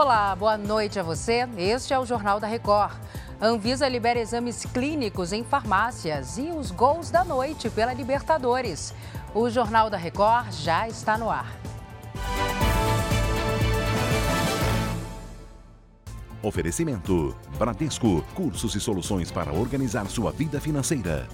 Olá, boa noite a você. Este é o Jornal da Record. Anvisa libera exames clínicos em farmácias e os gols da noite pela Libertadores. O Jornal da Record já está no ar. Oferecimento: Bradesco, cursos e soluções para organizar sua vida financeira.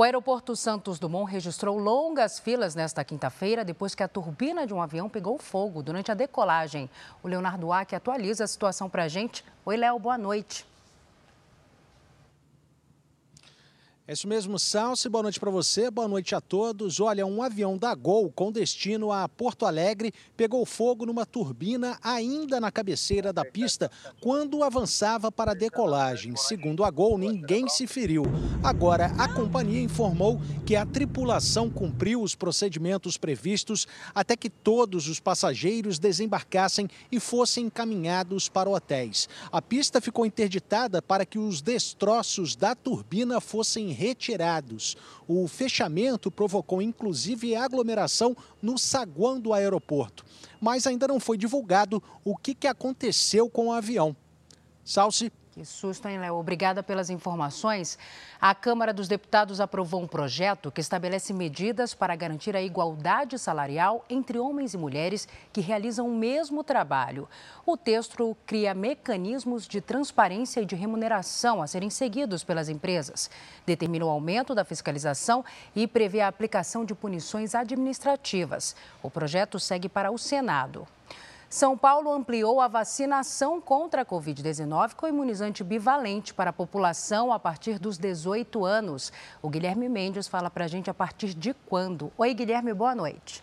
O aeroporto Santos Dumont registrou longas filas nesta quinta-feira depois que a turbina de um avião pegou fogo durante a decolagem. O Leonardo Aque atualiza a situação para a gente. Oi, Léo, boa noite. É isso mesmo, Salsi. Boa noite para você, boa noite a todos. Olha, um avião da Gol com destino a Porto Alegre pegou fogo numa turbina ainda na cabeceira da pista quando avançava para a decolagem. Segundo a Gol, ninguém se feriu. Agora, a companhia informou que a tripulação cumpriu os procedimentos previstos até que todos os passageiros desembarcassem e fossem encaminhados para hotéis. A pista ficou interditada para que os destroços da turbina fossem retirados. O fechamento provocou inclusive aglomeração no saguão do aeroporto. Mas ainda não foi divulgado o que, aconteceu com o avião. Salsi. Que susto, hein, Léo? Obrigada pelas informações. A Câmara dos Deputados aprovou um projeto que estabelece medidas para garantir a igualdade salarial entre homens e mulheres que realizam o mesmo trabalho. O texto cria mecanismos de transparência e de remuneração a serem seguidos pelas empresas, determina o aumento da fiscalização e prevê a aplicação de punições administrativas. O projeto segue para o Senado. São Paulo ampliou a vacinação contra a Covid-19 com imunizante bivalente para a população a partir dos 18 anos. O Guilherme Mendes fala para a gente a partir de quando. Oi, Guilherme, boa noite.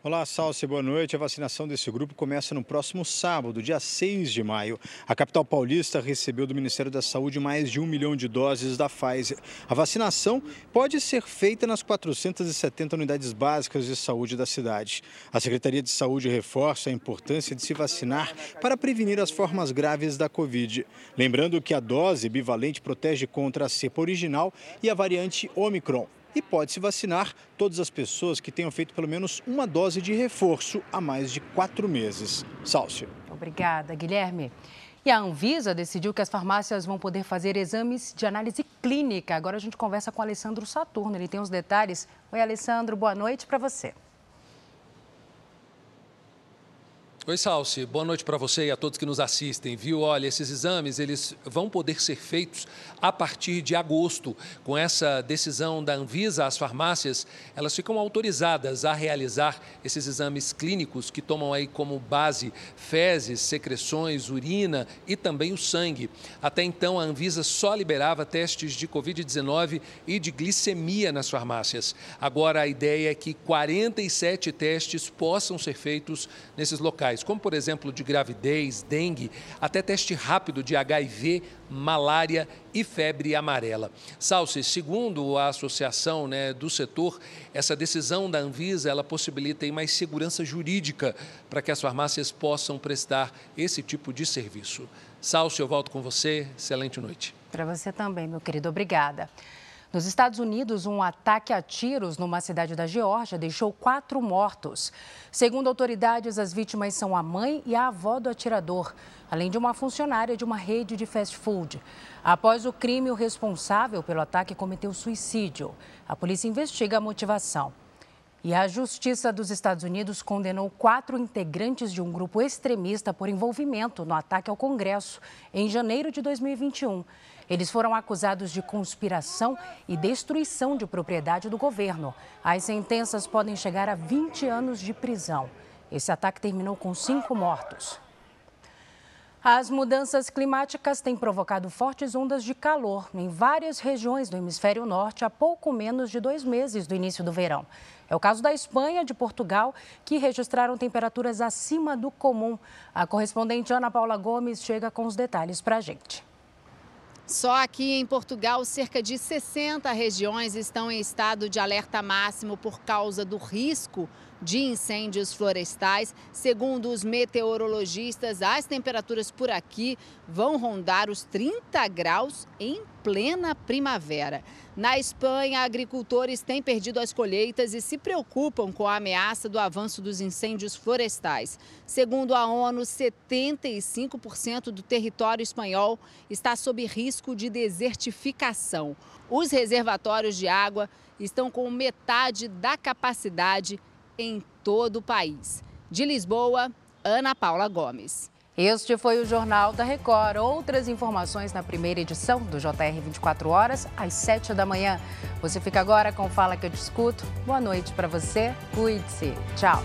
Olá, Salce, boa noite. A vacinação desse grupo começa no próximo sábado, dia 6 de maio. A capital paulista recebeu do Ministério da Saúde mais de um milhão de doses da Pfizer. A vacinação pode ser feita nas 470 unidades básicas de saúde da cidade. A Secretaria de Saúde reforça a importância de se vacinar para prevenir as formas graves da Covid. Lembrando que a dose bivalente protege contra a cepa original e a variante Omicron e pode-se vacinar todas as pessoas que tenham feito pelo menos uma dose de reforço há mais de quatro meses. Sálcio. Obrigada, Guilherme. E a Anvisa decidiu que as farmácias vão poder fazer exames de análise clínica. Agora a gente conversa com o Alessandro Saturno, ele tem os detalhes. Oi, Alessandro, boa noite para você. Oi, Salsi. Boa noite para você e a todos que nos assistem. Viu? Olha, esses exames eles vão poder ser feitos a partir de agosto. Com essa decisão da Anvisa, as farmácias elas ficam autorizadas a realizar esses exames clínicos que tomam aí como base fezes, secreções, urina e também o sangue. Até então, a Anvisa só liberava testes de Covid-19 e de glicemia nas farmácias. Agora, a ideia é que 47 testes possam ser feitos nesses locais como por exemplo de gravidez, dengue, até teste rápido de HIV, malária e febre amarela. Salsi, segundo a associação né, do setor, essa decisão da Anvisa ela possibilita mais segurança jurídica para que as farmácias possam prestar esse tipo de serviço. Salsi, eu volto com você. Excelente noite. Para você também, meu querido. Obrigada. Nos Estados Unidos, um ataque a tiros numa cidade da Geórgia deixou quatro mortos. Segundo autoridades, as vítimas são a mãe e a avó do atirador, além de uma funcionária de uma rede de fast food. Após o crime, o responsável pelo ataque cometeu suicídio. A polícia investiga a motivação. E a Justiça dos Estados Unidos condenou quatro integrantes de um grupo extremista por envolvimento no ataque ao Congresso em janeiro de 2021. Eles foram acusados de conspiração e destruição de propriedade do governo. As sentenças podem chegar a 20 anos de prisão. Esse ataque terminou com cinco mortos. As mudanças climáticas têm provocado fortes ondas de calor em várias regiões do hemisfério norte há pouco menos de dois meses do início do verão. É o caso da Espanha e de Portugal, que registraram temperaturas acima do comum. A correspondente Ana Paula Gomes chega com os detalhes para a gente. Só aqui em Portugal, cerca de 60 regiões estão em estado de alerta máximo por causa do risco de incêndios florestais. Segundo os meteorologistas, as temperaturas por aqui vão rondar os 30 graus em plena primavera. Na Espanha, agricultores têm perdido as colheitas e se preocupam com a ameaça do avanço dos incêndios florestais. Segundo a ONU, 75% do território espanhol está sob risco de desertificação. Os reservatórios de água estão com metade da capacidade em todo o país. De Lisboa, Ana Paula Gomes. Este foi o Jornal da Record. Outras informações na primeira edição do JR 24 horas, às 7 da manhã. Você fica agora com Fala que eu discuto. Boa noite para você. Cuide-se. Tchau.